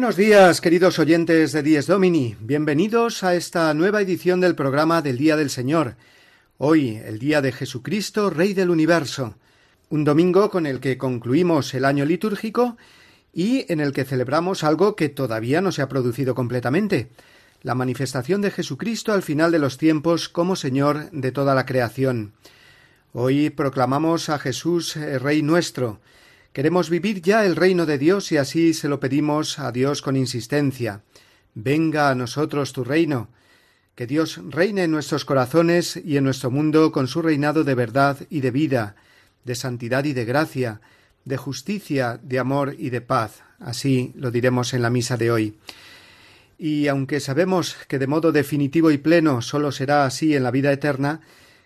Buenos días, queridos oyentes de Dies Domini. Bienvenidos a esta nueva edición del programa del Día del Señor. Hoy, el Día de Jesucristo, Rey del Universo. Un domingo con el que concluimos el año litúrgico y en el que celebramos algo que todavía no se ha producido completamente, la manifestación de Jesucristo al final de los tiempos como Señor de toda la creación. Hoy proclamamos a Jesús eh, Rey nuestro, Queremos vivir ya el reino de Dios y así se lo pedimos a Dios con insistencia. Venga a nosotros tu reino. Que Dios reine en nuestros corazones y en nuestro mundo con su reinado de verdad y de vida, de santidad y de gracia, de justicia, de amor y de paz. Así lo diremos en la misa de hoy. Y aunque sabemos que de modo definitivo y pleno sólo será así en la vida eterna,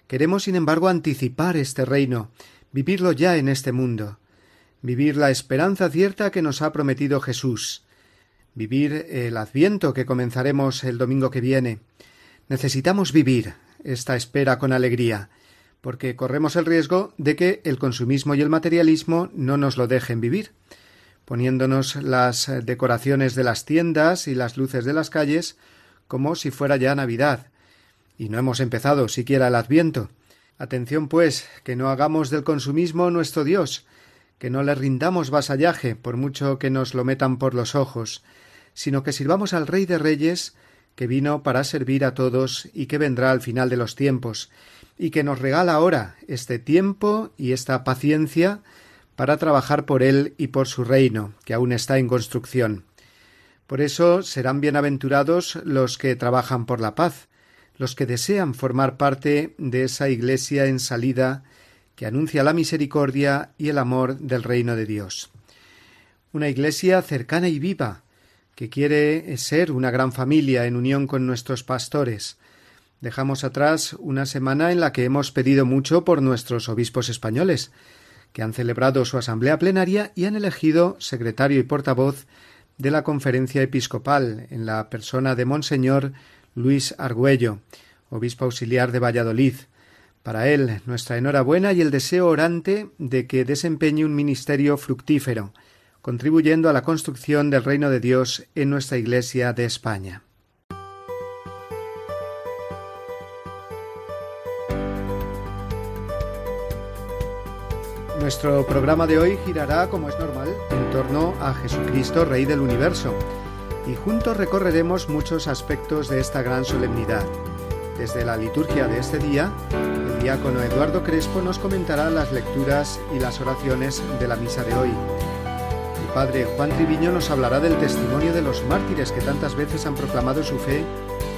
queremos sin embargo anticipar este reino, vivirlo ya en este mundo vivir la esperanza cierta que nos ha prometido Jesús, vivir el adviento que comenzaremos el domingo que viene. Necesitamos vivir esta espera con alegría, porque corremos el riesgo de que el consumismo y el materialismo no nos lo dejen vivir, poniéndonos las decoraciones de las tiendas y las luces de las calles como si fuera ya Navidad, y no hemos empezado siquiera el adviento. Atención, pues, que no hagamos del consumismo nuestro Dios, que no le rindamos vasallaje por mucho que nos lo metan por los ojos, sino que sirvamos al Rey de Reyes, que vino para servir a todos y que vendrá al final de los tiempos, y que nos regala ahora este tiempo y esta paciencia para trabajar por él y por su reino, que aún está en construcción. Por eso serán bienaventurados los que trabajan por la paz, los que desean formar parte de esa Iglesia en salida que anuncia la misericordia y el amor del reino de Dios. Una iglesia cercana y viva, que quiere ser una gran familia en unión con nuestros pastores. Dejamos atrás una semana en la que hemos pedido mucho por nuestros obispos españoles, que han celebrado su asamblea plenaria y han elegido secretario y portavoz de la conferencia episcopal en la persona de Monseñor Luis Argüello, obispo auxiliar de Valladolid, para él, nuestra enhorabuena y el deseo orante de que desempeñe un ministerio fructífero, contribuyendo a la construcción del reino de Dios en nuestra Iglesia de España. Nuestro programa de hoy girará, como es normal, en torno a Jesucristo, Rey del Universo, y juntos recorreremos muchos aspectos de esta gran solemnidad. Desde la liturgia de este día, diácono Eduardo Crespo nos comentará las lecturas y las oraciones de la misa de hoy. El padre Juan Triviño nos hablará del testimonio de los mártires que tantas veces han proclamado su fe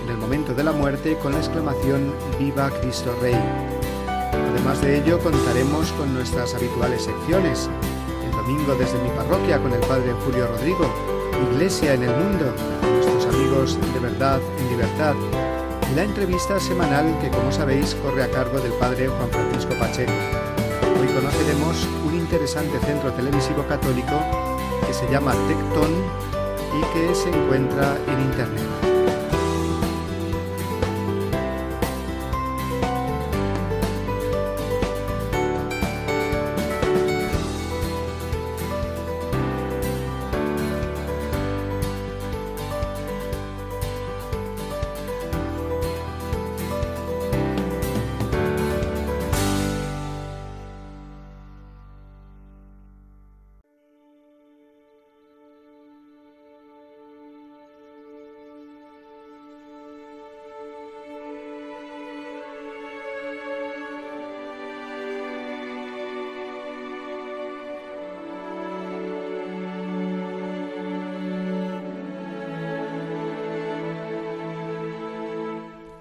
en el momento de la muerte con la exclamación Viva Cristo Rey. Además de ello, contaremos con nuestras habituales secciones. El domingo desde mi parroquia con el padre Julio Rodrigo, Iglesia en el mundo, nuestros amigos de verdad en libertad la entrevista semanal que, como sabéis, corre a cargo del padre Juan Francisco Pacheco. Hoy conoceremos un interesante centro televisivo católico que se llama Tecton y que se encuentra en Internet.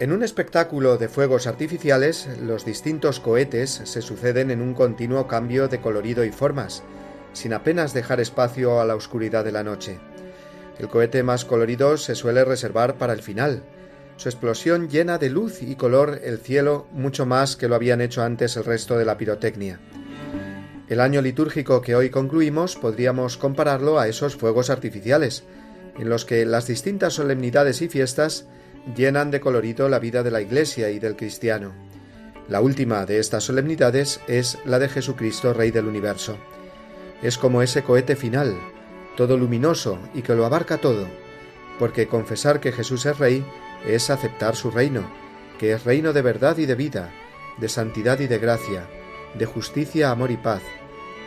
En un espectáculo de fuegos artificiales, los distintos cohetes se suceden en un continuo cambio de colorido y formas, sin apenas dejar espacio a la oscuridad de la noche. El cohete más colorido se suele reservar para el final. Su explosión llena de luz y color el cielo mucho más que lo habían hecho antes el resto de la pirotecnia. El año litúrgico que hoy concluimos podríamos compararlo a esos fuegos artificiales, en los que las distintas solemnidades y fiestas llenan de colorido la vida de la Iglesia y del cristiano. La última de estas solemnidades es la de Jesucristo, Rey del universo. Es como ese cohete final, todo luminoso y que lo abarca todo, porque confesar que Jesús es Rey es aceptar su reino, que es reino de verdad y de vida, de santidad y de gracia, de justicia, amor y paz,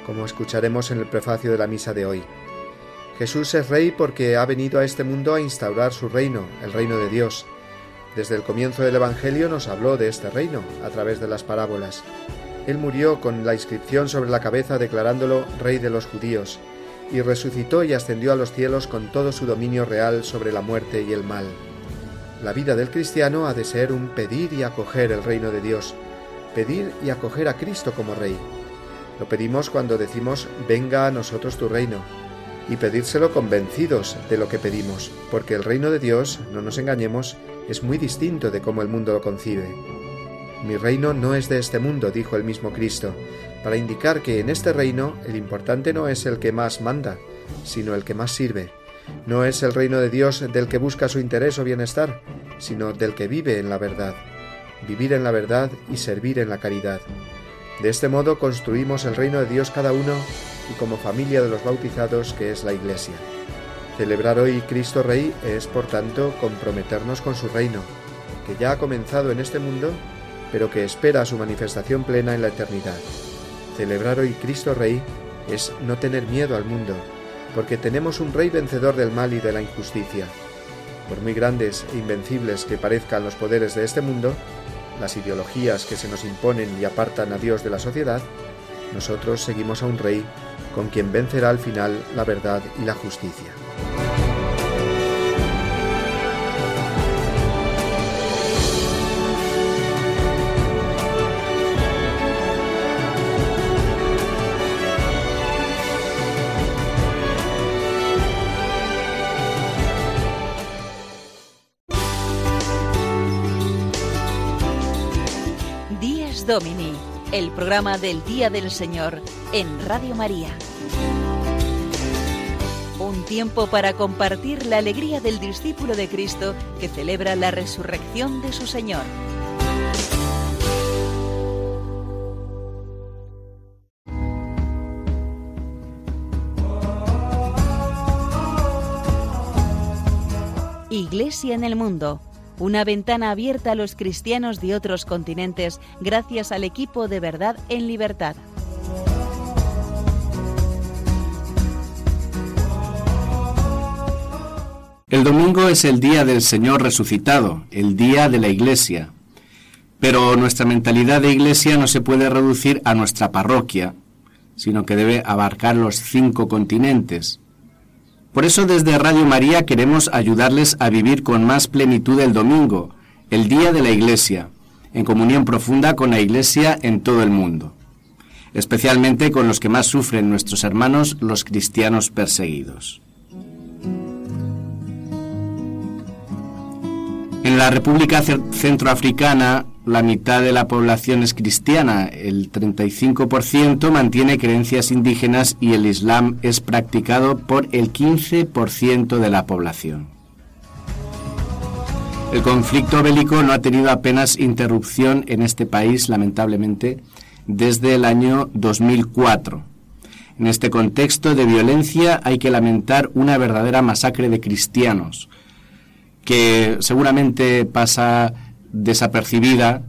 como escucharemos en el prefacio de la misa de hoy. Jesús es rey porque ha venido a este mundo a instaurar su reino, el reino de Dios. Desde el comienzo del Evangelio nos habló de este reino a través de las parábolas. Él murió con la inscripción sobre la cabeza declarándolo rey de los judíos, y resucitó y ascendió a los cielos con todo su dominio real sobre la muerte y el mal. La vida del cristiano ha de ser un pedir y acoger el reino de Dios, pedir y acoger a Cristo como rey. Lo pedimos cuando decimos venga a nosotros tu reino, y pedírselo convencidos de lo que pedimos, porque el reino de Dios, no nos engañemos, es muy distinto de cómo el mundo lo concibe. Mi reino no es de este mundo, dijo el mismo Cristo, para indicar que en este reino el importante no es el que más manda, sino el que más sirve. No es el reino de Dios del que busca su interés o bienestar, sino del que vive en la verdad. Vivir en la verdad y servir en la caridad. De este modo construimos el reino de Dios cada uno y como familia de los bautizados que es la Iglesia. Celebrar hoy Cristo Rey es, por tanto, comprometernos con su reino, que ya ha comenzado en este mundo, pero que espera su manifestación plena en la eternidad. Celebrar hoy Cristo Rey es no tener miedo al mundo, porque tenemos un Rey vencedor del mal y de la injusticia. Por muy grandes e invencibles que parezcan los poderes de este mundo, las ideologías que se nos imponen y apartan a Dios de la sociedad, nosotros seguimos a un Rey con quien vencerá al final la verdad y la justicia. Domini, el programa del Día del Señor en Radio María un tiempo para compartir la alegría del discípulo de Cristo que celebra la resurrección de su Señor. Iglesia en el mundo, una ventana abierta a los cristianos de otros continentes gracias al equipo de verdad en libertad. El domingo es el día del Señor resucitado, el día de la Iglesia. Pero nuestra mentalidad de Iglesia no se puede reducir a nuestra parroquia, sino que debe abarcar los cinco continentes. Por eso desde Radio María queremos ayudarles a vivir con más plenitud el domingo, el día de la Iglesia, en comunión profunda con la Iglesia en todo el mundo, especialmente con los que más sufren nuestros hermanos los cristianos perseguidos. En la República Centroafricana, la mitad de la población es cristiana, el 35% mantiene creencias indígenas y el Islam es practicado por el 15% de la población. El conflicto bélico no ha tenido apenas interrupción en este país, lamentablemente, desde el año 2004. En este contexto de violencia hay que lamentar una verdadera masacre de cristianos, que seguramente pasa desapercibida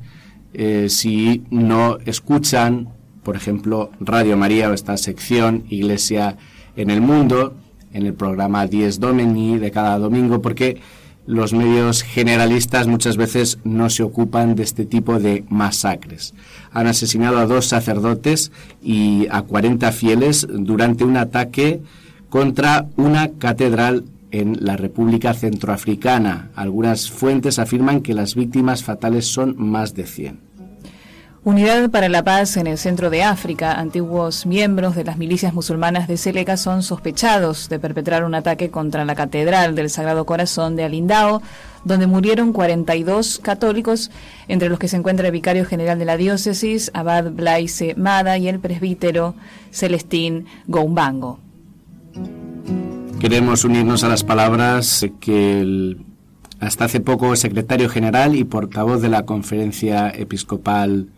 eh, si no escuchan, por ejemplo, Radio María o esta sección Iglesia en el Mundo, en el programa Dies Domini de cada domingo, porque los medios generalistas muchas veces no se ocupan de este tipo de masacres. Han asesinado a dos sacerdotes y a 40 fieles durante un ataque contra una catedral en la República Centroafricana. Algunas fuentes afirman que las víctimas fatales son más de 100. Unidad para la Paz en el centro de África. Antiguos miembros de las milicias musulmanas de Seleca son sospechados de perpetrar un ataque contra la Catedral del Sagrado Corazón de Alindao, donde murieron 42 católicos, entre los que se encuentra el vicario general de la diócesis, Abad Blaise Mada, y el presbítero Celestín Goumbango. Queremos unirnos a las palabras que el, hasta hace poco secretario general y portavoz de la Conferencia Episcopal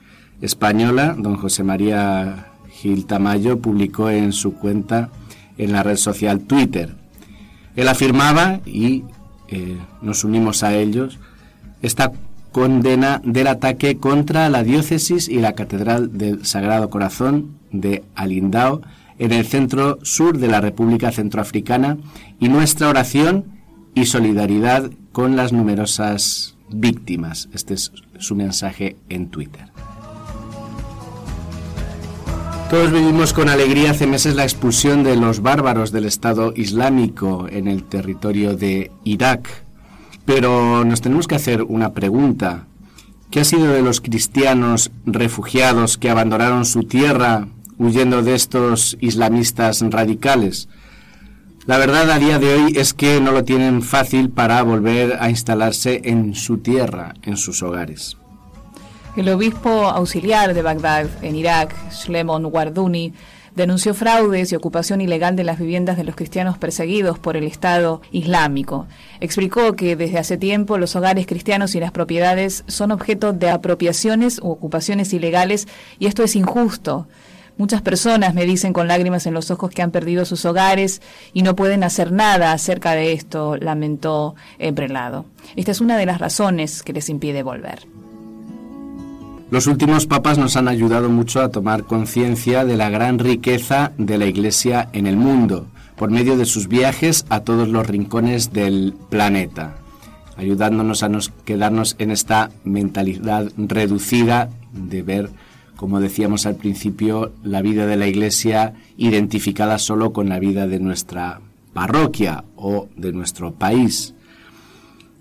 española, don José María Gil Tamayo, publicó en su cuenta en la red social Twitter. Él afirmaba, y eh, nos unimos a ellos, esta condena del ataque contra la diócesis y la Catedral del Sagrado Corazón de Alindao en el centro sur de la República Centroafricana y nuestra oración y solidaridad con las numerosas víctimas. Este es su mensaje en Twitter. Todos vivimos con alegría hace meses la expulsión de los bárbaros del Estado Islámico en el territorio de Irak. Pero nos tenemos que hacer una pregunta. ¿Qué ha sido de los cristianos refugiados que abandonaron su tierra huyendo de estos islamistas radicales? La verdad a día de hoy es que no lo tienen fácil para volver a instalarse en su tierra, en sus hogares. El obispo auxiliar de Bagdad, en Irak, Shlemon Warduni, denunció fraudes y ocupación ilegal de las viviendas de los cristianos perseguidos por el Estado Islámico. Explicó que desde hace tiempo los hogares cristianos y las propiedades son objeto de apropiaciones u ocupaciones ilegales y esto es injusto. Muchas personas me dicen con lágrimas en los ojos que han perdido sus hogares y no pueden hacer nada acerca de esto, lamentó el prelado. Esta es una de las razones que les impide volver. Los últimos papas nos han ayudado mucho a tomar conciencia de la gran riqueza de la Iglesia en el mundo, por medio de sus viajes a todos los rincones del planeta, ayudándonos a nos quedarnos en esta mentalidad reducida de ver, como decíamos al principio, la vida de la Iglesia identificada solo con la vida de nuestra parroquia o de nuestro país.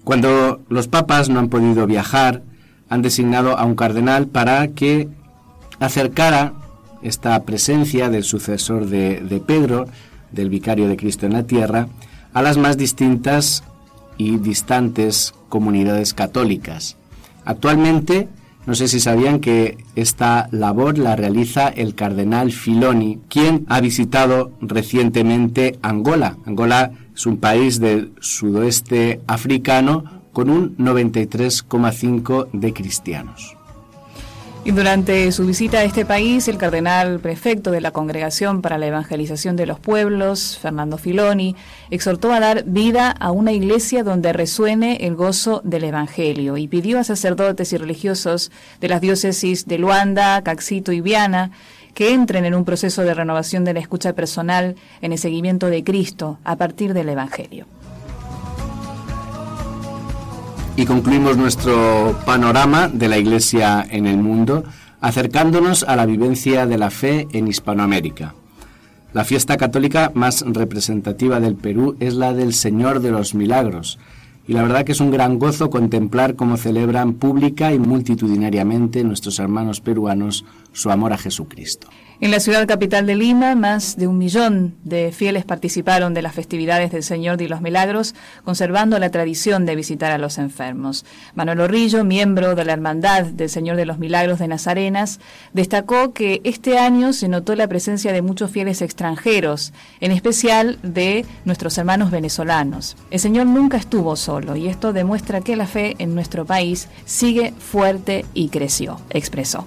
Cuando los papas no han podido viajar, han designado a un cardenal para que acercara esta presencia del sucesor de, de, Pedro, del vicario de Cristo en la tierra, a las más distintas y distantes comunidades católicas. Actualmente, no sé si sabían que esta labor la realiza el cardenal Filoni, quien ha visitado recientemente Angola. Angola es un país del sudoeste africano con un 93,5 de cristianos. Y durante su visita a este país, el cardenal prefecto de la Congregación para la Evangelización de los Pueblos, Fernando Filoni, exhortó a dar vida a una iglesia donde resuene el gozo del Evangelio y pidió a sacerdotes y religiosos de las diócesis de Luanda, Caxito y Viana que entren en un proceso de renovación de la escucha personal en el seguimiento de Cristo a partir del Evangelio. Y concluimos nuestro panorama de la Iglesia en el mundo acercándonos a la vivencia de la fe en Hispanoamérica. La fiesta católica más representativa del Perú es la del Señor de los Milagros, y la verdad que es un gran gozo contemplar cómo celebran pública y multitudinariamente nuestros hermanos peruanos su amor a Jesucristo. En la ciudad capital de Lima, más de un millón de fieles participaron de las festividades del Señor de los Milagros, conservando la tradición de visitar a los enfermos. Manuel Orrillo, miembro de la Hermandad del Señor de los Milagros de Nazarenas, destacó que este año se notó la presencia de muchos fieles extranjeros, en especial de nuestros hermanos venezolanos. El Señor nunca estuvo solo y esto demuestra que la fe en nuestro país sigue fuerte y creció, expresó.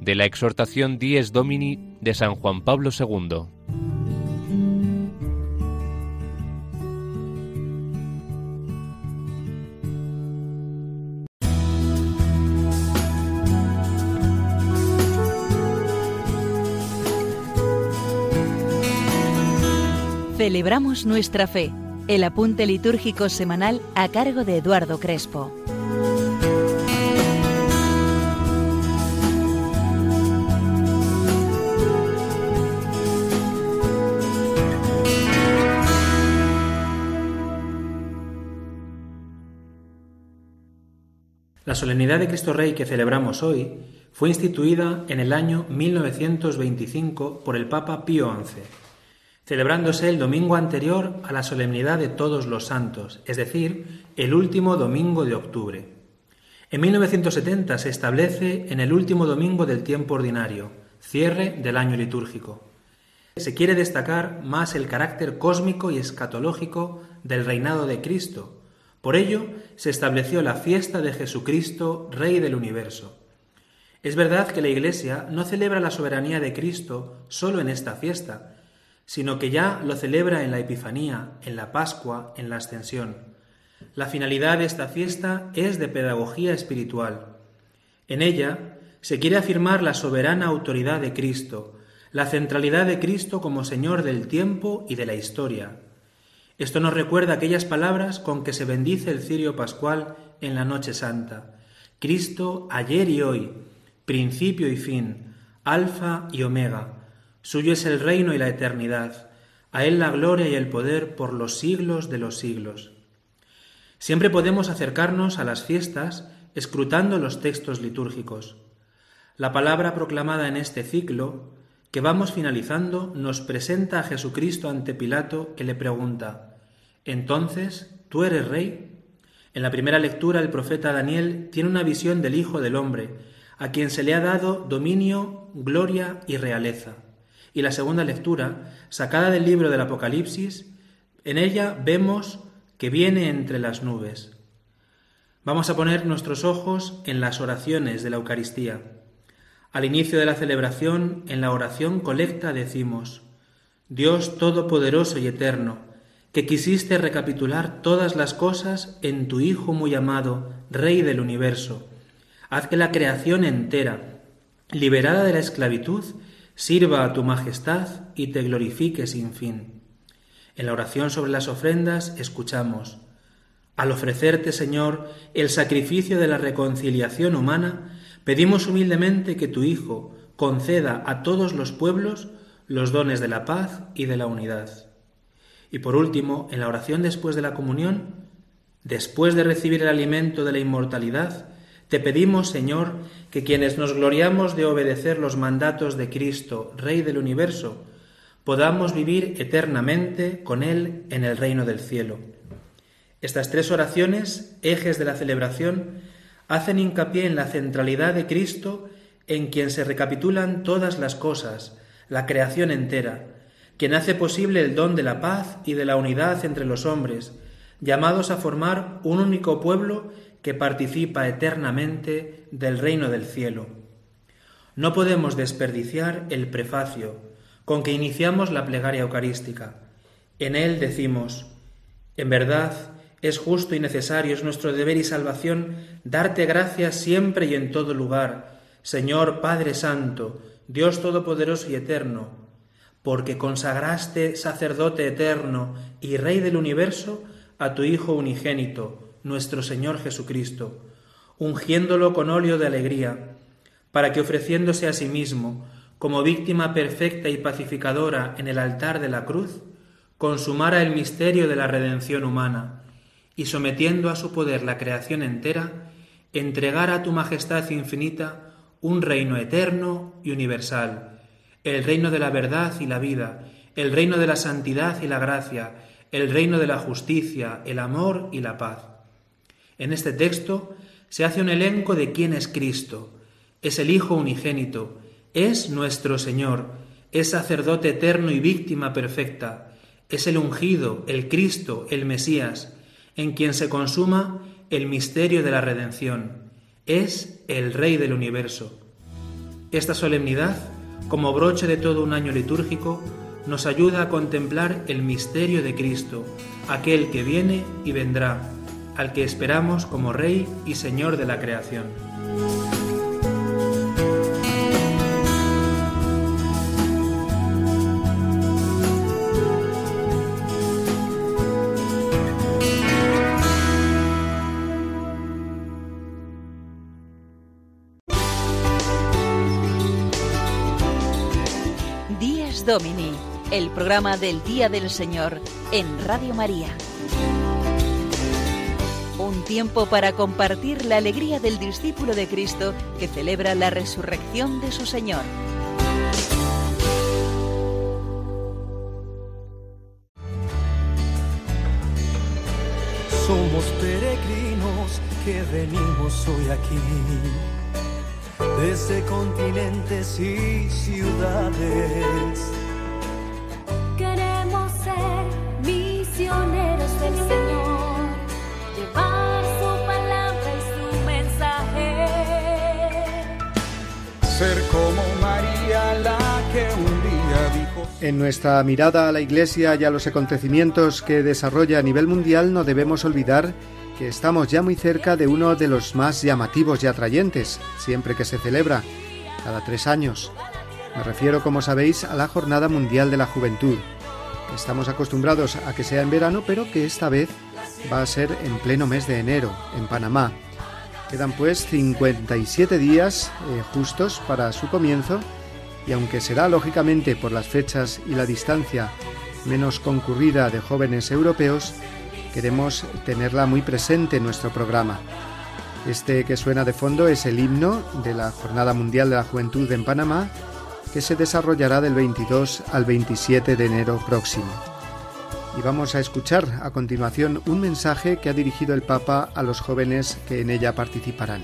De la exhortación Dies Domini de San Juan Pablo II. Celebramos nuestra fe, el apunte litúrgico semanal a cargo de Eduardo Crespo. La solemnidad de Cristo Rey que celebramos hoy fue instituida en el año 1925 por el Papa Pío XI celebrándose el domingo anterior a la solemnidad de todos los santos, es decir, el último domingo de octubre. En 1970 se establece en el último domingo del tiempo ordinario, cierre del año litúrgico. Se quiere destacar más el carácter cósmico y escatológico del reinado de Cristo. Por ello, se estableció la fiesta de Jesucristo, Rey del universo. Es verdad que la Iglesia no celebra la soberanía de Cristo solo en esta fiesta, sino que ya lo celebra en la Epifanía, en la Pascua, en la Ascensión. La finalidad de esta fiesta es de pedagogía espiritual. En ella se quiere afirmar la soberana autoridad de Cristo, la centralidad de Cristo como Señor del tiempo y de la historia. Esto nos recuerda aquellas palabras con que se bendice el cirio pascual en la noche santa. Cristo ayer y hoy, principio y fin, alfa y omega, Suyo es el reino y la eternidad, a Él la gloria y el poder por los siglos de los siglos. Siempre podemos acercarnos a las fiestas escrutando los textos litúrgicos. La palabra proclamada en este ciclo, que vamos finalizando, nos presenta a Jesucristo ante Pilato que le pregunta, Entonces, ¿tú eres rey? En la primera lectura el profeta Daniel tiene una visión del Hijo del Hombre, a quien se le ha dado dominio, gloria y realeza. Y la segunda lectura, sacada del libro del Apocalipsis, en ella vemos que viene entre las nubes. Vamos a poner nuestros ojos en las oraciones de la Eucaristía. Al inicio de la celebración, en la oración colecta decimos, Dios Todopoderoso y Eterno, que quisiste recapitular todas las cosas en tu Hijo muy amado, Rey del universo, haz que la creación entera, liberada de la esclavitud, sirva a tu majestad y te glorifique sin fin. En la oración sobre las ofrendas escuchamos, al ofrecerte, Señor, el sacrificio de la reconciliación humana, pedimos humildemente que tu Hijo conceda a todos los pueblos los dones de la paz y de la unidad. Y por último, en la oración después de la comunión, después de recibir el alimento de la inmortalidad, te pedimos, Señor, que quienes nos gloriamos de obedecer los mandatos de Cristo, Rey del universo, podamos vivir eternamente con Él en el reino del cielo. Estas tres oraciones, ejes de la celebración, hacen hincapié en la centralidad de Cristo en quien se recapitulan todas las cosas, la creación entera, quien hace posible el don de la paz y de la unidad entre los hombres, llamados a formar un único pueblo que participa eternamente del reino del cielo. No podemos desperdiciar el prefacio con que iniciamos la plegaria eucarística. En él decimos, en verdad, es justo y necesario, es nuestro deber y salvación darte gracias siempre y en todo lugar, Señor Padre Santo, Dios Todopoderoso y Eterno, porque consagraste sacerdote eterno y Rey del universo a tu Hijo unigénito, nuestro Señor Jesucristo, ungiéndolo con óleo de alegría, para que ofreciéndose a sí mismo como víctima perfecta y pacificadora en el altar de la cruz, consumara el misterio de la redención humana, y sometiendo a su poder la creación entera, entregara a tu majestad infinita un reino eterno y universal, el reino de la verdad y la vida, el reino de la santidad y la gracia, el reino de la justicia, el amor y la paz. En este texto se hace un elenco de quién es Cristo. Es el Hijo unigénito, es nuestro Señor, es sacerdote eterno y víctima perfecta, Es el ungido, el Cristo, el Mesías, en quien se consuma el misterio de la redención. Es el Rey del universo. Esta solemnidad, como broche de todo un año litúrgico, nos ayuda a contemplar el misterio de Cristo, aquel que viene y vendrá, al que esperamos como Rey y Señor de la creación. Programa del Día del Señor en Radio María. Un tiempo para compartir la alegría del discípulo de Cristo que celebra la resurrección de su Señor. Somos peregrinos que venimos hoy aquí, desde continentes y ciudades. En nuestra mirada a la Iglesia y a los acontecimientos que desarrolla a nivel mundial no debemos olvidar que estamos ya muy cerca de uno de los más llamativos y atrayentes, siempre que se celebra, cada tres años. Me refiero, como sabéis, a la Jornada Mundial de la Juventud. Estamos acostumbrados a que sea en verano, pero que esta vez va a ser en pleno mes de enero, en Panamá. Quedan pues 57 días eh, justos para su comienzo y aunque será lógicamente por las fechas y la distancia menos concurrida de jóvenes europeos, queremos tenerla muy presente en nuestro programa. Este que suena de fondo es el himno de la Jornada Mundial de la Juventud en Panamá, que se desarrollará del 22 al 27 de enero próximo. Y vamos a escuchar a continuación un mensaje que ha dirigido el Papa a los jóvenes que en ella participarán.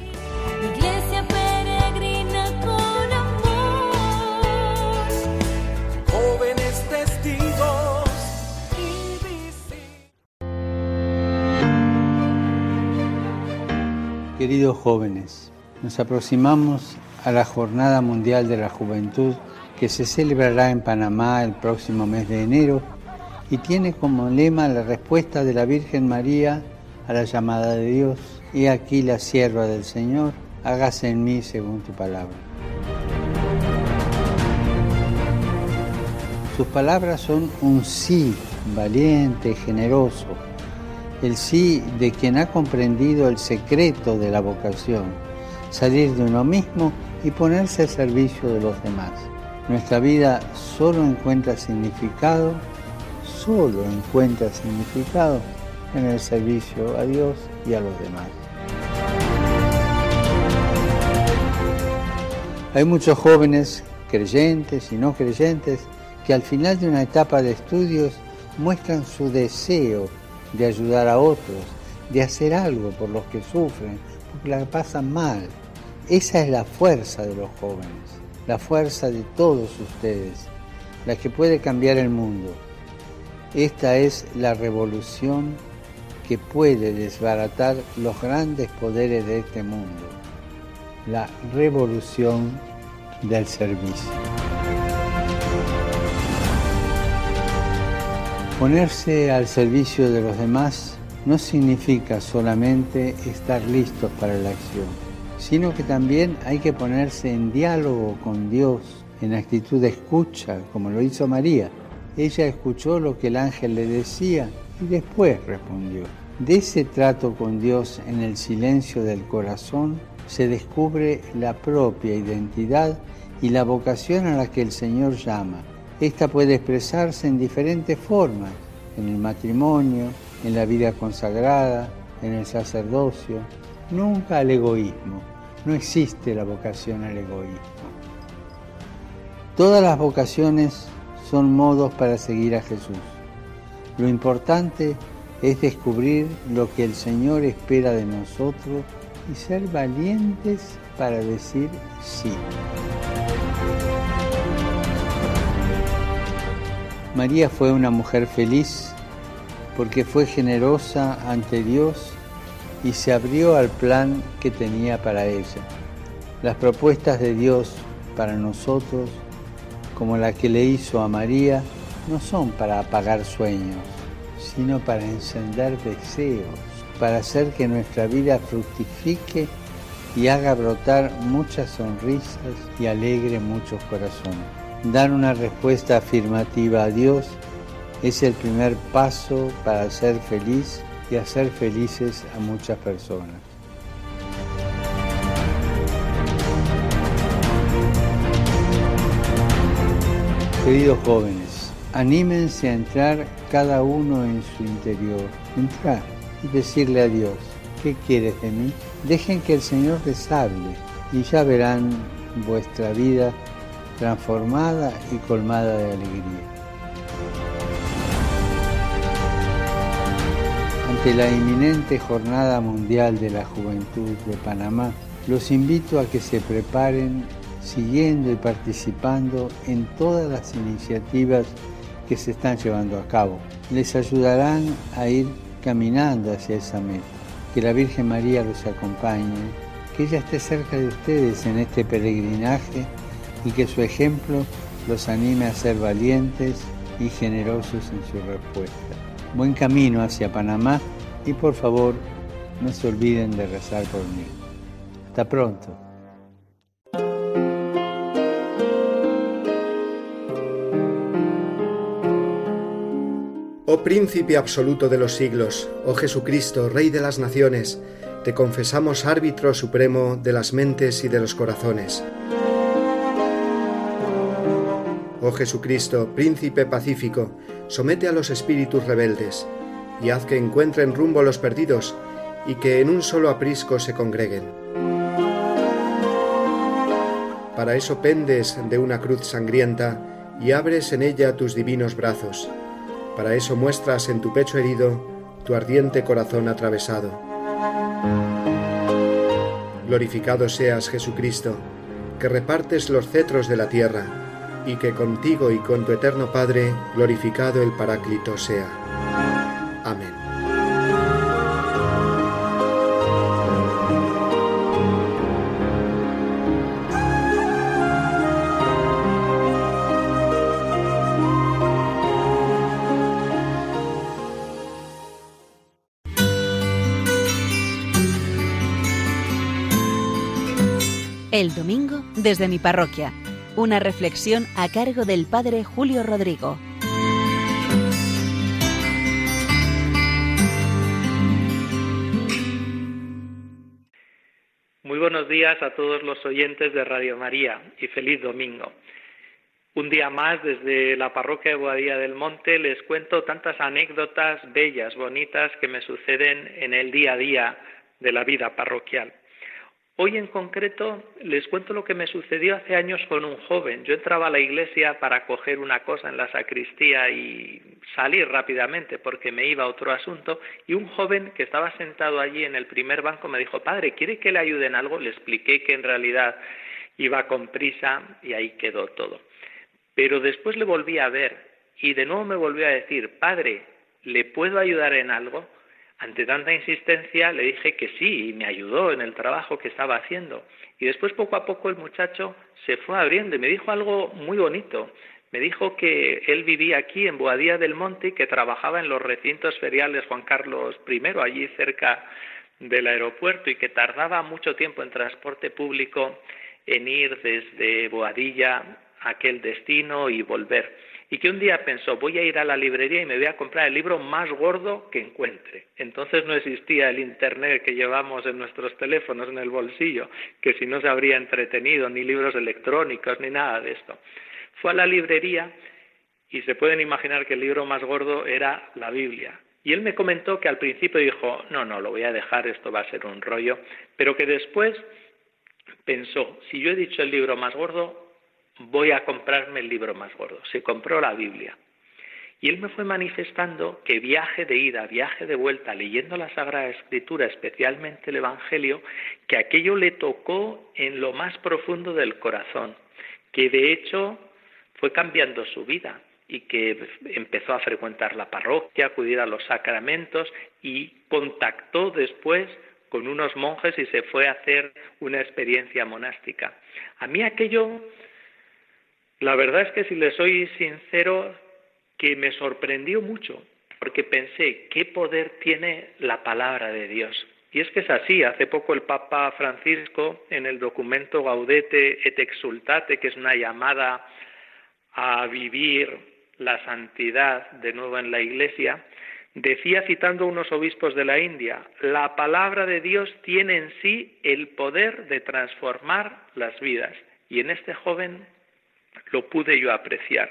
Queridos jóvenes, nos aproximamos a la Jornada Mundial de la Juventud que se celebrará en Panamá el próximo mes de enero y tiene como lema la respuesta de la Virgen María a la llamada de Dios. He aquí la sierva del Señor, hágase en mí según tu palabra. Sus palabras son un sí valiente, generoso, el sí de quien ha comprendido el secreto de la vocación, salir de uno mismo y ponerse al servicio de los demás. Nuestra vida solo encuentra significado, solo encuentra significado en el servicio a Dios y a los demás. Hay muchos jóvenes, creyentes y no creyentes, que al final de una etapa de estudios muestran su deseo de ayudar a otros, de hacer algo por los que sufren, porque la pasan mal. Esa es la fuerza de los jóvenes, la fuerza de todos ustedes, la que puede cambiar el mundo. Esta es la revolución que puede desbaratar los grandes poderes de este mundo, la revolución del servicio. Ponerse al servicio de los demás no significa solamente estar listos para la acción, sino que también hay que ponerse en diálogo con Dios, en actitud de escucha, como lo hizo María. Ella escuchó lo que el ángel le decía y después respondió. De ese trato con Dios en el silencio del corazón se descubre la propia identidad y la vocación a la que el Señor llama. Esta puede expresarse en diferentes formas, en el matrimonio, en la vida consagrada, en el sacerdocio, nunca al egoísmo. No existe la vocación al egoísmo. Todas las vocaciones son modos para seguir a Jesús. Lo importante es descubrir lo que el Señor espera de nosotros y ser valientes para decir sí. María fue una mujer feliz porque fue generosa ante Dios y se abrió al plan que tenía para ella. Las propuestas de Dios para nosotros, como la que le hizo a María, no son para apagar sueños, sino para encender deseos, para hacer que nuestra vida fructifique y haga brotar muchas sonrisas y alegre muchos corazones. Dar una respuesta afirmativa a Dios es el primer paso para ser feliz y hacer felices a muchas personas. Queridos jóvenes, anímense a entrar cada uno en su interior, entrar y decirle a Dios, ¿qué quieres de mí? Dejen que el Señor les hable y ya verán vuestra vida transformada y colmada de alegría. Ante la inminente Jornada Mundial de la Juventud de Panamá, los invito a que se preparen siguiendo y participando en todas las iniciativas que se están llevando a cabo. Les ayudarán a ir caminando hacia esa meta. Que la Virgen María los acompañe, que ella esté cerca de ustedes en este peregrinaje y que su ejemplo los anime a ser valientes y generosos en su respuesta. Buen camino hacia Panamá y por favor no se olviden de rezar por mí. Hasta pronto. Oh príncipe absoluto de los siglos, oh Jesucristo, Rey de las naciones, te confesamos árbitro supremo de las mentes y de los corazones. Oh Jesucristo, príncipe pacífico, somete a los espíritus rebeldes, y haz que encuentren rumbo los perdidos, y que en un solo aprisco se congreguen. Para eso pendes de una cruz sangrienta, y abres en ella tus divinos brazos. Para eso muestras en tu pecho herido tu ardiente corazón atravesado. Glorificado seas, Jesucristo, que repartes los cetros de la tierra, y que contigo y con tu eterno Padre glorificado el Paráclito sea. Amén. El domingo desde mi parroquia. Una reflexión a cargo del Padre Julio Rodrigo. Muy buenos días a todos los oyentes de Radio María y feliz domingo. Un día más desde la parroquia de Boadía del Monte les cuento tantas anécdotas bellas, bonitas que me suceden en el día a día de la vida parroquial. Hoy en concreto les cuento lo que me sucedió hace años con un joven. Yo entraba a la iglesia para coger una cosa en la sacristía y salir rápidamente porque me iba a otro asunto y un joven que estaba sentado allí en el primer banco me dijo, padre, ¿quiere que le ayude en algo? Le expliqué que en realidad iba con prisa y ahí quedó todo. Pero después le volví a ver y de nuevo me volvió a decir, padre, ¿le puedo ayudar en algo? Ante tanta insistencia le dije que sí y me ayudó en el trabajo que estaba haciendo. Y después poco a poco el muchacho se fue abriendo y me dijo algo muy bonito. Me dijo que él vivía aquí en Boadía del Monte y que trabajaba en los recintos feriales Juan Carlos I, allí cerca del aeropuerto, y que tardaba mucho tiempo en transporte público en ir desde Boadilla a aquel destino y volver y que un día pensó voy a ir a la librería y me voy a comprar el libro más gordo que encuentre. Entonces no existía el Internet que llevamos en nuestros teléfonos en el bolsillo, que si no se habría entretenido, ni libros electrónicos, ni nada de esto. Fue a la librería y se pueden imaginar que el libro más gordo era la Biblia. Y él me comentó que al principio dijo, no, no, lo voy a dejar, esto va a ser un rollo, pero que después pensó, si yo he dicho el libro más gordo, voy a comprarme el libro más gordo. Se compró la Biblia. Y él me fue manifestando que viaje de ida, viaje de vuelta, leyendo la Sagrada Escritura, especialmente el Evangelio, que aquello le tocó en lo más profundo del corazón, que de hecho fue cambiando su vida, y que empezó a frecuentar la parroquia, acudir a los sacramentos y contactó después con unos monjes y se fue a hacer una experiencia monástica. A mí aquello, la verdad es que si le soy sincero, que me sorprendió mucho, porque pensé, ¿qué poder tiene la palabra de Dios? Y es que es así. Hace poco el Papa Francisco, en el documento Gaudete et Exultate, que es una llamada a vivir la santidad de nuevo en la Iglesia, decía citando unos obispos de la India, la palabra de Dios tiene en sí el poder de transformar las vidas. Y en este joven lo pude yo apreciar,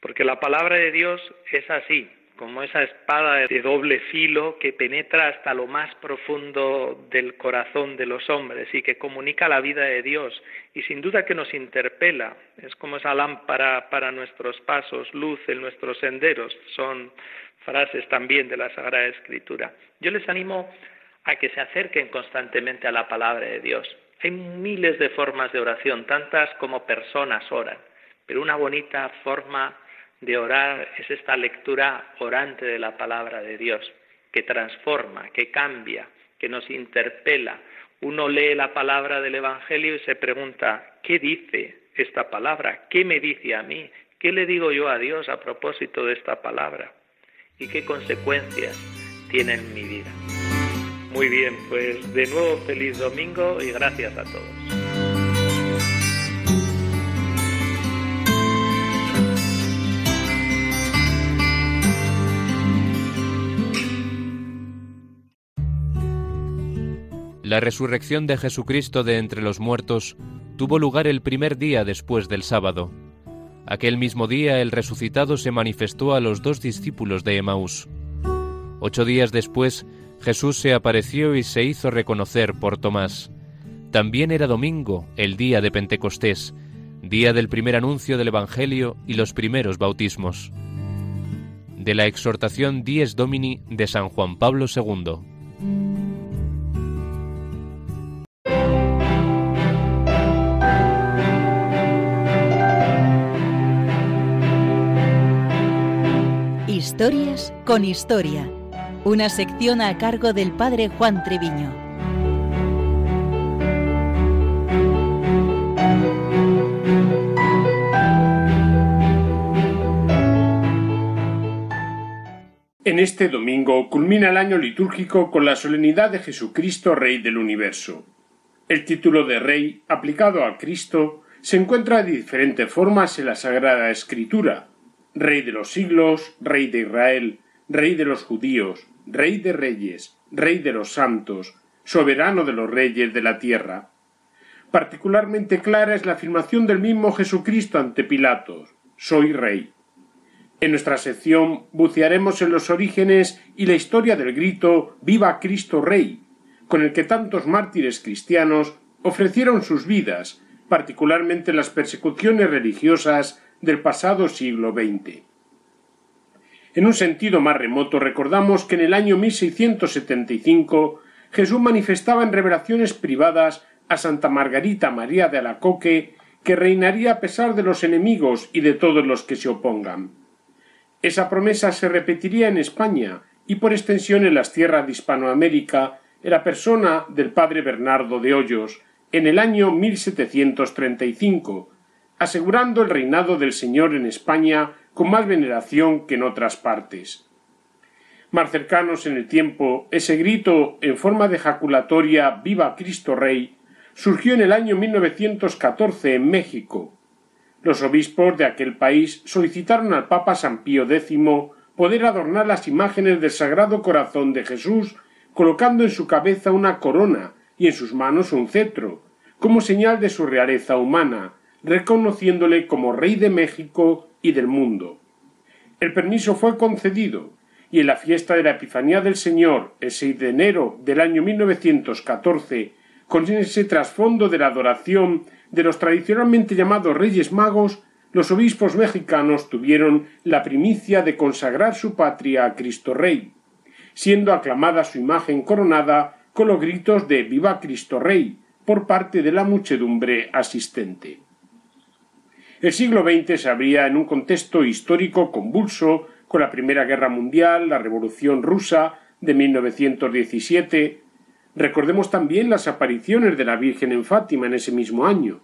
porque la palabra de Dios es así, como esa espada de doble filo que penetra hasta lo más profundo del corazón de los hombres y que comunica la vida de Dios y sin duda que nos interpela. Es como esa lámpara para nuestros pasos, luz en nuestros senderos. Son frases también de la Sagrada Escritura. Yo les animo a que se acerquen constantemente a la palabra de Dios. Hay miles de formas de oración, tantas como personas oran, pero una bonita forma de orar es esta lectura orante de la palabra de Dios, que transforma, que cambia, que nos interpela. Uno lee la palabra del Evangelio y se pregunta, ¿qué dice esta palabra? ¿Qué me dice a mí? ¿Qué le digo yo a Dios a propósito de esta palabra? ¿Y qué consecuencias tiene en mi vida? Muy bien, pues de nuevo feliz domingo y gracias a todos. La resurrección de Jesucristo de entre los muertos tuvo lugar el primer día después del sábado. Aquel mismo día el resucitado se manifestó a los dos discípulos de Emaús. Ocho días después Jesús se apareció y se hizo reconocer por Tomás. También era domingo, el día de Pentecostés, día del primer anuncio del Evangelio y los primeros bautismos. De la exhortación Dies Domini de San Juan Pablo II. Historias con Historia, una sección a cargo del padre Juan Treviño. En este domingo culmina el año litúrgico con la solemnidad de Jesucristo Rey del Universo. El título de Rey, aplicado a Cristo, se encuentra de diferentes formas en la Sagrada Escritura, Rey de los siglos, Rey de Israel, Rey de los judíos, Rey de reyes, Rey de los santos, soberano de los reyes de la tierra. Particularmente clara es la afirmación del mismo Jesucristo ante Pilatos Soy Rey. En nuestra sección bucearemos en los orígenes y la historia del grito Viva Cristo Rey, con el que tantos mártires cristianos ofrecieron sus vidas, particularmente en las persecuciones religiosas del pasado siglo XX. En un sentido más remoto recordamos que en el año 1675 Jesús manifestaba en revelaciones privadas a Santa Margarita María de Alacoque que reinaría a pesar de los enemigos y de todos los que se opongan. Esa promesa se repetiría en España y por extensión en las tierras de Hispanoamérica en la persona del padre Bernardo de Hoyos en el año 1735, asegurando el reinado del Señor en España con más veneración que en otras partes. Más cercanos en el tiempo, ese grito en forma de jaculatoria Viva Cristo Rey surgió en el año 1914 en México. Los obispos de aquel país solicitaron al Papa San Pío X poder adornar las imágenes del Sagrado Corazón de Jesús colocando en su cabeza una corona y en sus manos un cetro, como señal de su realeza humana, reconociéndole como rey de México y del mundo. El permiso fue concedido y en la fiesta de la Epifanía del Señor, el 6 de enero del año 1914, con ese trasfondo de la adoración de los tradicionalmente llamados Reyes Magos, los obispos mexicanos tuvieron la primicia de consagrar su patria a Cristo Rey, siendo aclamada su imagen coronada con los gritos de Viva Cristo Rey por parte de la muchedumbre asistente. El siglo XX se abría en un contexto histórico convulso con la Primera Guerra Mundial, la Revolución Rusa de 1917. Recordemos también las apariciones de la Virgen en Fátima en ese mismo año.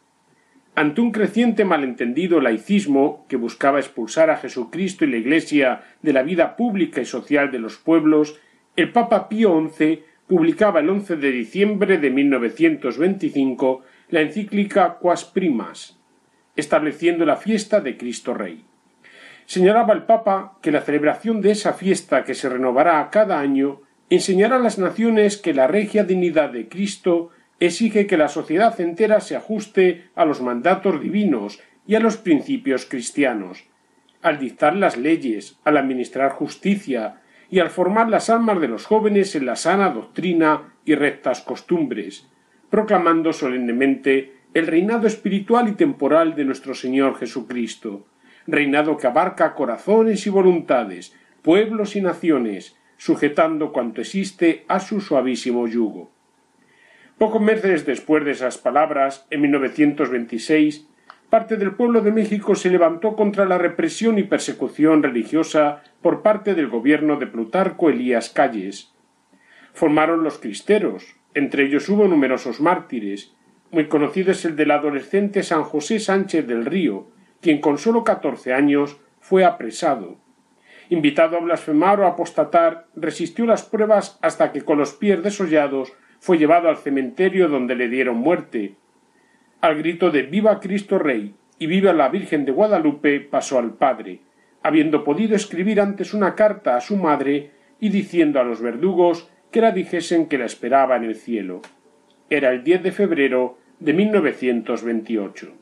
Ante un creciente malentendido laicismo que buscaba expulsar a Jesucristo y la Iglesia de la vida pública y social de los pueblos, el Papa Pío XI publicaba el 11 de diciembre de 1925 la encíclica Quas Primas, estableciendo la fiesta de Cristo Rey. Señalaba el Papa que la celebración de esa fiesta que se renovará cada año enseñará a las naciones que la regia dignidad de Cristo exige que la sociedad entera se ajuste a los mandatos divinos y a los principios cristianos, al dictar las leyes, al administrar justicia y al formar las almas de los jóvenes en la sana doctrina y rectas costumbres, proclamando solemnemente el reinado espiritual y temporal de nuestro Señor Jesucristo, reinado que abarca corazones y voluntades, pueblos y naciones, sujetando cuanto existe a su suavísimo yugo. Pocos meses después de esas palabras, en 1926, parte del pueblo de México se levantó contra la represión y persecución religiosa por parte del gobierno de Plutarco Elías Calles. Formaron los cristeros, entre ellos hubo numerosos mártires. Muy conocido es el del adolescente San José Sánchez del Río, quien con sólo catorce años fue apresado. Invitado a blasfemar o apostatar, resistió las pruebas hasta que con los pies desollados fue llevado al cementerio donde le dieron muerte. Al grito de Viva Cristo Rey y Viva la Virgen de Guadalupe pasó al Padre, habiendo podido escribir antes una carta a su madre y diciendo a los verdugos que la dijesen que la esperaba en el cielo. Era el 10 de febrero de 1928.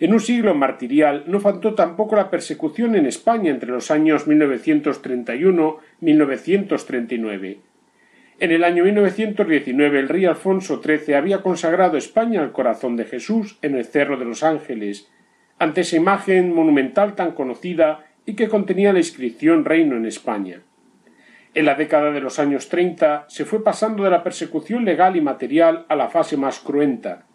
En un siglo martirial no faltó tampoco la persecución en España entre los años 1931-1939. En el año 1919 el rey Alfonso XIII había consagrado España al corazón de Jesús en el Cerro de los Ángeles, ante esa imagen monumental tan conocida y que contenía la inscripción Reino en España. En la década de los años treinta se fue pasando de la persecución legal y material a la fase más cruenta.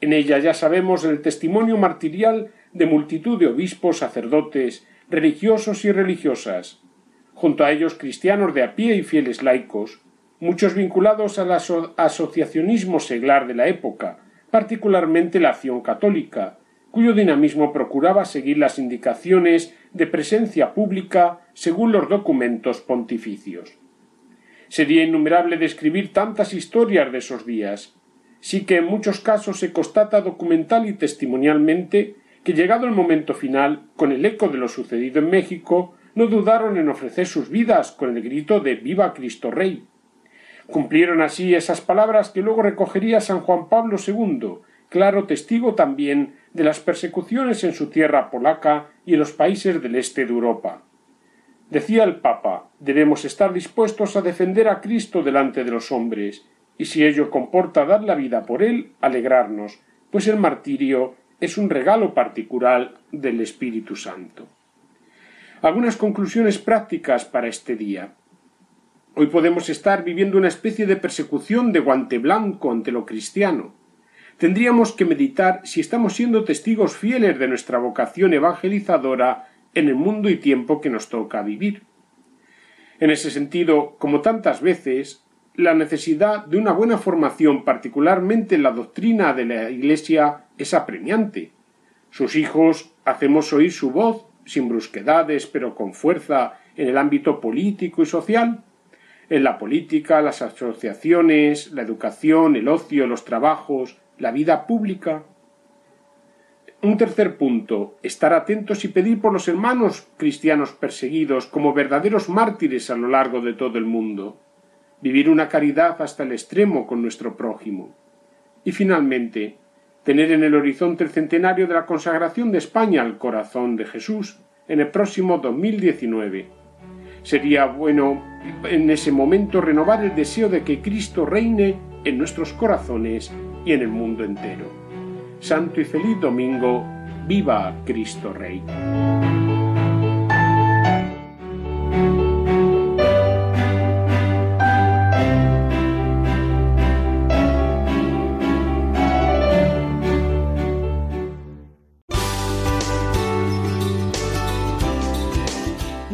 En ella ya sabemos el testimonio martirial de multitud de obispos, sacerdotes, religiosos y religiosas, junto a ellos cristianos de a pie y fieles laicos, muchos vinculados al asociacionismo seglar de la época, particularmente la acción católica, cuyo dinamismo procuraba seguir las indicaciones de presencia pública según los documentos pontificios. Sería innumerable describir tantas historias de esos días, sí que en muchos casos se constata documental y testimonialmente que llegado el momento final, con el eco de lo sucedido en México, no dudaron en ofrecer sus vidas con el grito de Viva Cristo Rey, Cumplieron así esas palabras que luego recogería San Juan Pablo II, claro testigo también de las persecuciones en su tierra polaca y en los países del este de Europa. Decía el Papa debemos estar dispuestos a defender a Cristo delante de los hombres, y si ello comporta dar la vida por él, alegrarnos, pues el martirio es un regalo particular del Espíritu Santo. Algunas conclusiones prácticas para este día. Hoy podemos estar viviendo una especie de persecución de guante blanco ante lo cristiano. Tendríamos que meditar si estamos siendo testigos fieles de nuestra vocación evangelizadora en el mundo y tiempo que nos toca vivir. En ese sentido, como tantas veces, la necesidad de una buena formación, particularmente en la doctrina de la Iglesia, es apremiante. Sus hijos hacemos oír su voz, sin brusquedades, pero con fuerza, en el ámbito político y social, en la política, las asociaciones, la educación, el ocio, los trabajos, la vida pública. Un tercer punto, estar atentos y pedir por los hermanos cristianos perseguidos como verdaderos mártires a lo largo de todo el mundo. Vivir una caridad hasta el extremo con nuestro prójimo. Y finalmente, tener en el horizonte el centenario de la consagración de España al corazón de Jesús en el próximo 2019 Sería bueno en ese momento renovar el deseo de que Cristo reine en nuestros corazones y en el mundo entero. Santo y feliz domingo, viva Cristo Rey.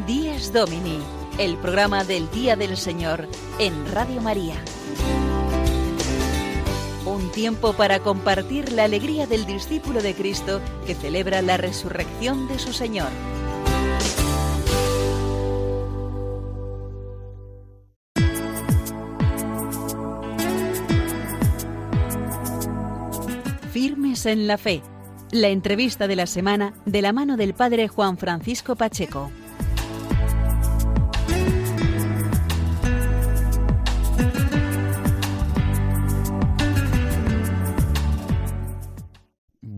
Dies Domini, el programa del Día del Señor en Radio María. Tiempo para compartir la alegría del discípulo de Cristo que celebra la resurrección de su Señor. Firmes en la fe. La entrevista de la semana de la mano del Padre Juan Francisco Pacheco.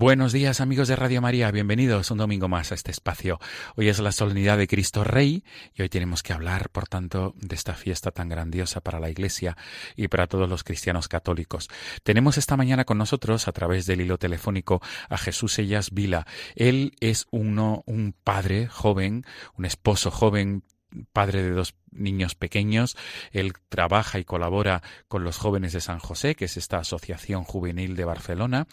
Buenos días amigos de Radio María, bienvenidos un domingo más a este espacio. Hoy es la solemnidad de Cristo Rey y hoy tenemos que hablar, por tanto, de esta fiesta tan grandiosa para la Iglesia y para todos los cristianos católicos. Tenemos esta mañana con nosotros, a través del hilo telefónico, a Jesús Ellas Vila. Él es uno, un padre joven, un esposo joven, padre de dos niños pequeños. Él trabaja y colabora con los jóvenes de San José, que es esta asociación juvenil de Barcelona,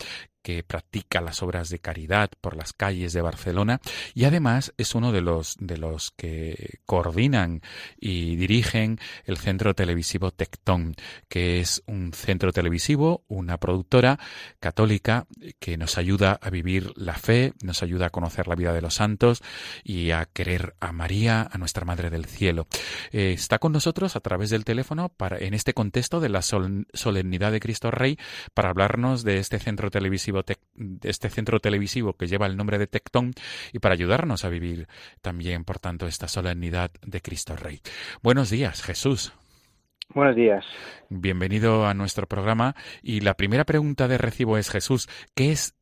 que practica las obras de caridad por las calles de Barcelona y además es uno de los de los que coordinan y dirigen el centro televisivo Tectón, que es un centro televisivo, una productora católica que nos ayuda a vivir la fe, nos ayuda a conocer la vida de los santos y a querer a María, a nuestra Madre del Cielo. Eh, está con nosotros a través del teléfono para en este contexto de la solemnidad de Cristo Rey para hablarnos de este centro televisivo este centro televisivo que lleva el nombre de Tectón y para ayudarnos a vivir también, por tanto, esta solemnidad de Cristo Rey. Buenos días, Jesús. Buenos días. Bienvenido a nuestro programa. Y la primera pregunta de recibo es, Jesús, ¿qué es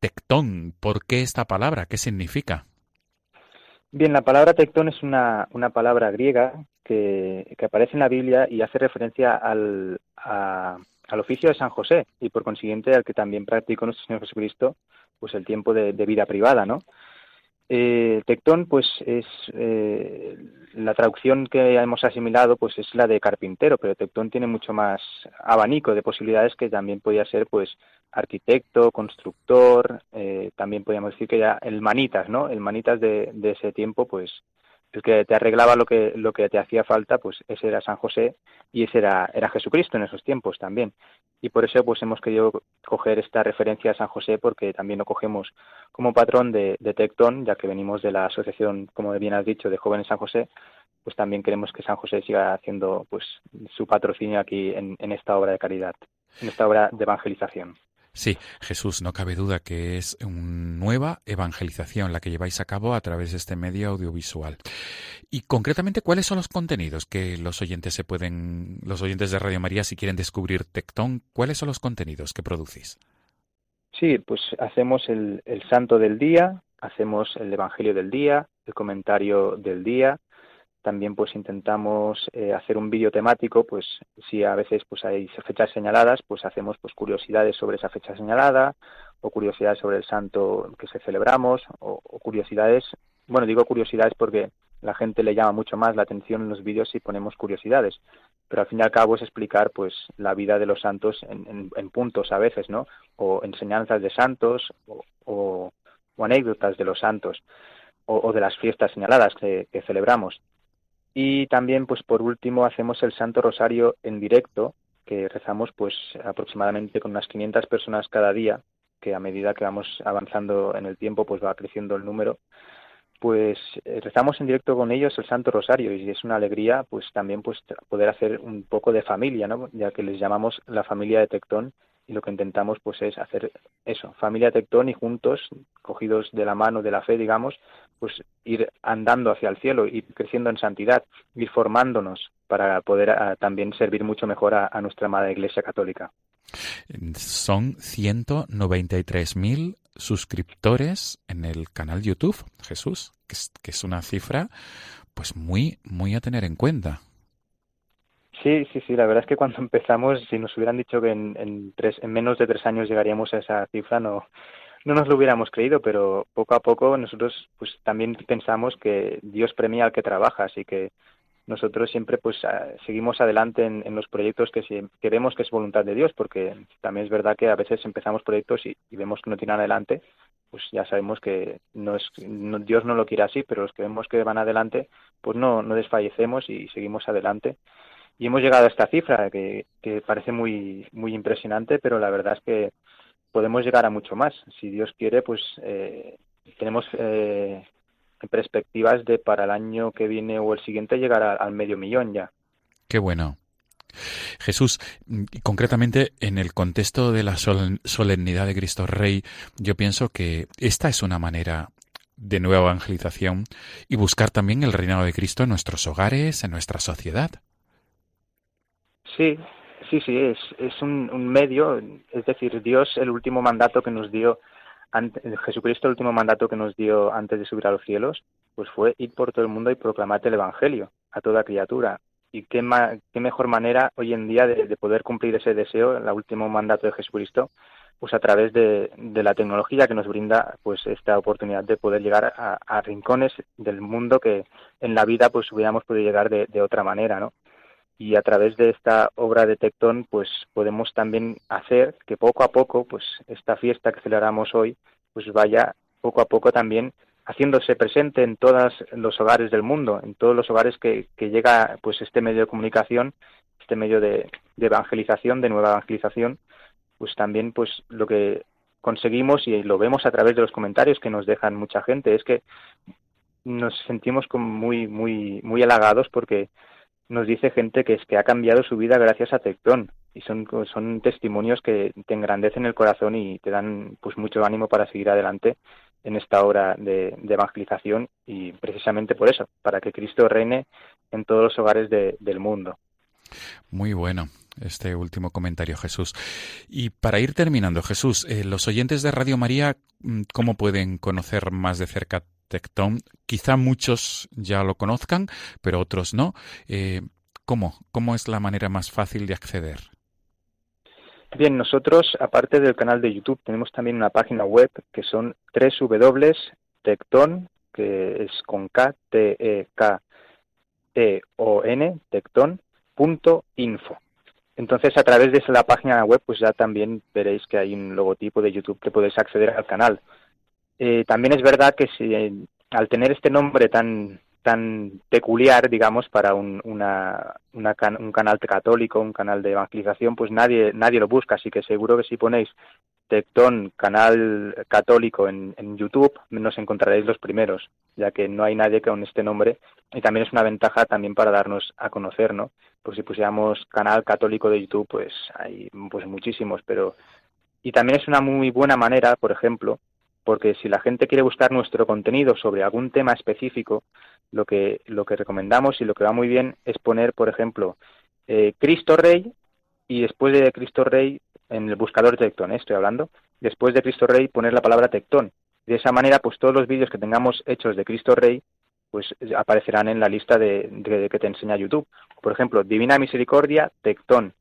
tectón? ¿Por qué esta palabra? ¿Qué significa? Bien, la palabra tectón es una, una palabra griega que, que, aparece en la Biblia y hace referencia al, al oficio de San José y por consiguiente al que también practicó nuestro Señor Jesucristo pues el tiempo de, vida privada, ¿no? Eh, tectón, pues es eh, la traducción que hemos asimilado, pues es la de carpintero, pero tectón tiene mucho más abanico de posibilidades que también podía ser, pues arquitecto, constructor, eh, también podríamos decir que ya el manitas, ¿no? El manitas de, ese tiempo, pues el que te arreglaba lo que, lo que te hacía falta, pues ese era San José y ese era, era Jesucristo en esos tiempos también. Y por eso pues hemos querido coger esta referencia a San José porque también lo cogemos como patrón de, de ya que venimos de la asociación, como bien has dicho, de Jóvenes San José, pues también queremos que San José siga haciendo pues su patrocinio aquí en esta obra de caridad, en esta obra de evangelización. Sí, Jesús, no cabe duda que es una nueva evangelización la que lleváis a cabo a través de este medio audiovisual. Y concretamente, ¿cuáles son los contenidos que los oyentes se pueden, los oyentes de Radio María, si quieren descubrir Tectón, cuáles son los contenidos que producís? Sí, pues hacemos el, el santo del día, hacemos el evangelio del día, el comentario del día, también pues intentamos eh, hacer un vídeo temático, pues si a veces pues hay fechas señaladas, pues hacemos pues curiosidades sobre esa fecha señalada o curiosidades sobre el santo que se celebramos o, curiosidades, bueno digo curiosidades porque la gente le llama mucho más la atención en los vídeos si ponemos curiosidades, pero al fin y al cabo es explicar pues la vida de los santos en, puntos a veces, ¿no? O enseñanzas de santos o, anécdotas de los santos o, de las fiestas señaladas que celebramos. Y también, pues por último, hacemos el Santo Rosario en directo, que rezamos pues aproximadamente con unas 500 personas cada día, que a medida que vamos avanzando en el tiempo, pues va creciendo el número. Pues eh, rezamos en directo con ellos el Santo Rosario y es una alegría, pues también pues poder hacer un poco de familia, ¿no? Ya que les llamamos la familia de Tectón y lo que intentamos pues es hacer eso, familia Tectón y juntos, cogidos de la mano de la fe, digamos, pues ir andando hacia el cielo, ir creciendo en santidad, ir formándonos para poder ah, también servir mucho mejor a, nuestra amada Iglesia Católica. Son 193.000 suscriptores en el canal YouTube, Jesús, que es, que es una cifra pues muy, muy a tener en cuenta. Sí, sí, sí. La verdad es que cuando empezamos, si nos hubieran dicho que en, tres, en menos de tres años llegaríamos a esa cifra, no, no nos lo hubiéramos creído, pero poco a poco nosotros pues también pensamos que Dios premia al que trabaja, así que nosotros siempre pues seguimos adelante en, los proyectos que, si, que vemos que es voluntad de Dios, porque también es verdad que a veces empezamos proyectos y, vemos que no tienen adelante, pues ya sabemos que no es, Dios no lo quiere así, pero los que vemos que van adelante, pues no, no desfallecemos y seguimos adelante. Y hemos llegado a esta cifra que, que parece muy, muy impresionante, pero la verdad es que podemos llegar a mucho más. Si Dios quiere, pues eh, tenemos eh, perspectivas de para el año que viene o el siguiente llegar al medio millón ya. Qué bueno. Jesús, concretamente en el contexto de la sol- solemnidad de Cristo Rey, yo pienso que esta es una manera de nueva evangelización y buscar también el reinado de Cristo en nuestros hogares, en nuestra sociedad. Sí, sí, sí, es, es un, medio, es decir, Dios el último mandato que nos dio, Jesucristo el último mandato que nos dio antes de subir a los cielos, pues fue ir por todo el mundo y proclamar el Evangelio a toda criatura. Y qué, ma- qué mejor manera hoy en día de, de poder cumplir ese deseo, el último mandato de Jesucristo, pues a través de, de la tecnología que nos brinda pues esta oportunidad de poder llegar a, a rincones del mundo que en la vida pues hubiéramos podido llegar de, de otra manera, ¿no? Y a través de esta obra de Tectón pues podemos también hacer que poco a poco pues esta fiesta que celebramos hoy pues vaya poco a poco también haciéndose presente en todos los hogares del mundo, en todos los hogares que, llega pues este medio de comunicación, este medio de, de evangelización, de nueva evangelización, pues también pues lo que conseguimos y lo vemos a través de los comentarios que nos dejan mucha gente. Es que nos sentimos como muy muy muy halagados porque nos dice gente que es que ha cambiado su vida gracias a Tectón y son son testimonios que te engrandecen el corazón y te dan pues mucho ánimo para seguir adelante en esta obra de, de evangelización y precisamente por eso para que Cristo reine en todos los hogares de- del mundo Muy bueno este último comentario, Jesús. Y para ir terminando, Jesús, eh, los oyentes de Radio María, mm, ¿cómo pueden conocer más de cerca Tectón? Quizá muchos ya lo conozcan, pero otros no. Eh, ¿Cómo? ¿Cómo es la manera más fácil de acceder? Bien, nosotros, aparte del canal de YouTube, tenemos también una página web que son www.tecton, que es con K, T, E, K, E, O, N, tecton.info. Entonces, a través de la página web, pues ya también veréis que hay un logotipo de YouTube que podéis acceder al canal. Eh, también es verdad que si, eh, al tener este nombre tan tan peculiar, digamos, para un, una, una un canal católico, un canal de evangelización, pues nadie nadie lo busca. Así que seguro que si ponéis Tectón, canal católico en, en YouTube, nos encontraréis los primeros, ya que no hay nadie con este nombre. Y también es una ventaja también para darnos a conocer, ¿no? Pues si pusiéramos canal católico de YouTube, pues hay pues muchísimos, pero y también es una muy buena manera, por ejemplo, porque si la gente quiere buscar nuestro contenido sobre algún tema específico, lo que lo que recomendamos y lo que va muy bien es poner, por ejemplo, eh, Cristo Rey y después de Cristo Rey en el buscador Tectón, ¿eh? estoy hablando, después de Cristo Rey poner la palabra Tectón. De esa manera, pues todos los vídeos que tengamos hechos de Cristo Rey, pues aparecerán en la lista de, que te enseña YouTube. Por ejemplo, Divina Misericordia, Tectón.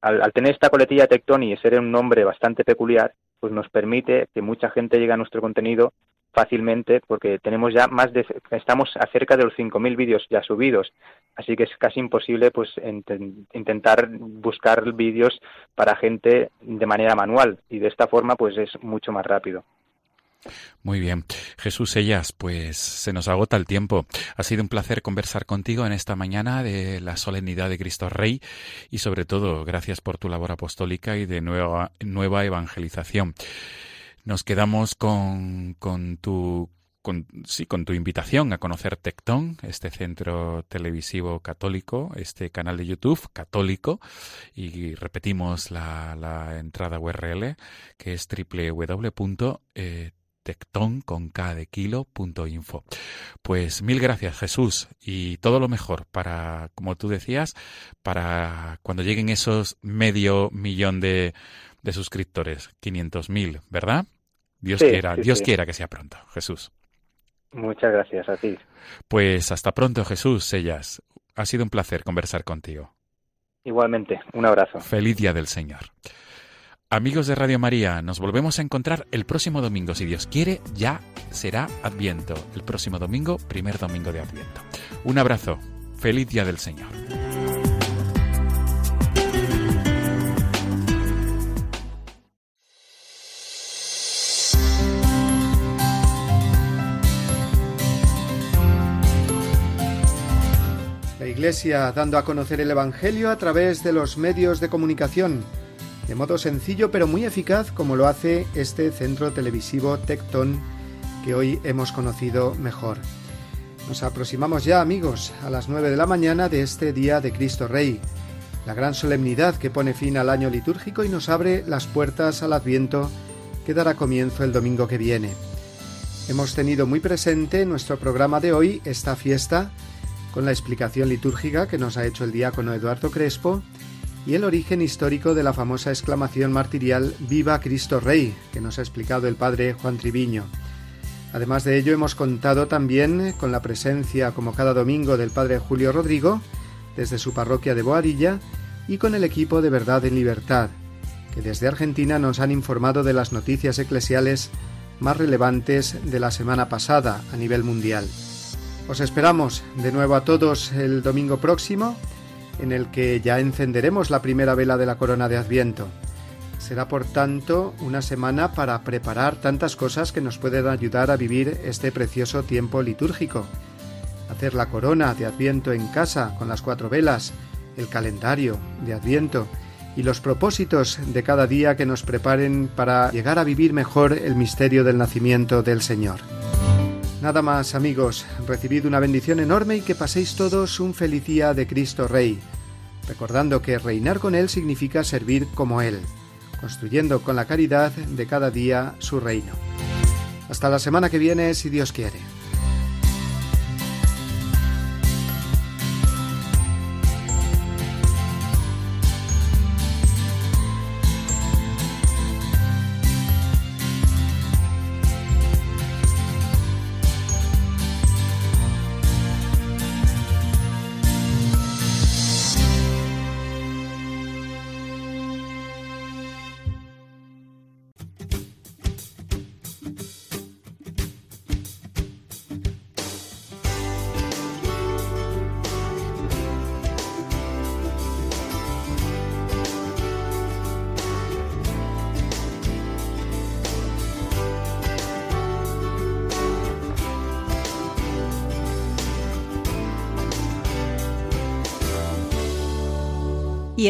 Al, al tener esta coletilla Tectón y ser un nombre bastante peculiar, pues nos permite que mucha gente llegue a nuestro contenido fácilmente porque tenemos ya más de estamos a cerca de los 5000 vídeos ya subidos. Así que es casi imposible pues inten- intentar buscar vídeos para gente de manera manual. Y de esta forma pues es mucho más rápido Muy bien. Jesús Ellas, pues se nos agota el tiempo. Ha sido un placer conversar contigo en esta mañana de la solemnidad de Cristo Rey y sobre todo gracias por tu labor apostólica y de nueva, nueva evangelización. Nos quedamos con, con tu con, sí, con tu invitación a conocer Tectón, este centro televisivo católico, este canal de YouTube católico, y repetimos la, la entrada URL, que es www.tecton con K de kilo punto info. Pues mil gracias Jesús y todo lo mejor para, como tú decías, para cuando lleguen esos medio millón de, de suscriptores, 500 mil, ¿verdad? Dios Sí, quiera, sí, Dios sí. quiera que sea pronto, Jesús. muchas gracias a ti Pues hasta pronto, Jesús Sellas. Ha sido un placer conversar contigo. igualmente un abrazo Feliz Día del Señor. Amigos de Radio María, nos volvemos a encontrar el próximo domingo. Si Dios quiere, ya será Adviento. El próximo domingo, primer domingo de Adviento. Un abrazo. Feliz Día del Señor. La Iglesia dando a conocer el Evangelio a través de los medios de comunicación de modo sencillo pero muy eficaz como lo hace este centro televisivo Tecton que hoy hemos conocido mejor. Nos aproximamos ya, amigos, a las 9 de la mañana de este día de Cristo Rey, la gran solemnidad que pone fin al año litúrgico y nos abre las puertas al Adviento que dará comienzo el domingo que viene. Hemos tenido muy presente en nuestro programa de hoy esta fiesta con la explicación litúrgica que nos ha hecho el diácono Eduardo Crespo y el origen histórico de la famosa exclamación martirial Viva Cristo Rey, que nos ha explicado el padre Juan Triviño. Además de ello, hemos contado también con la presencia, como cada domingo, del padre Julio Rodrigo, desde su parroquia de Boadilla, y con el equipo de Verdad en Libertad, que desde Argentina nos han informado de las noticias eclesiales más relevantes de la semana pasada a nivel mundial. Os esperamos de nuevo a todos el domingo próximo, en el que ya encenderemos la primera vela de la corona de Adviento. Será por tanto una semana para preparar tantas cosas que nos pueden ayudar a vivir este precioso tiempo litúrgico. Hacer la corona de Adviento en casa con las cuatro velas, el calendario de Adviento y los propósitos de cada día que nos preparen para llegar a vivir mejor el misterio del nacimiento del Señor. Nada más amigos, recibid una bendición enorme y que paséis todos un feliz día de Cristo Rey, recordando que reinar con Él significa servir como Él, construyendo con la caridad de cada día su reino. Hasta la semana que viene, si Dios quiere.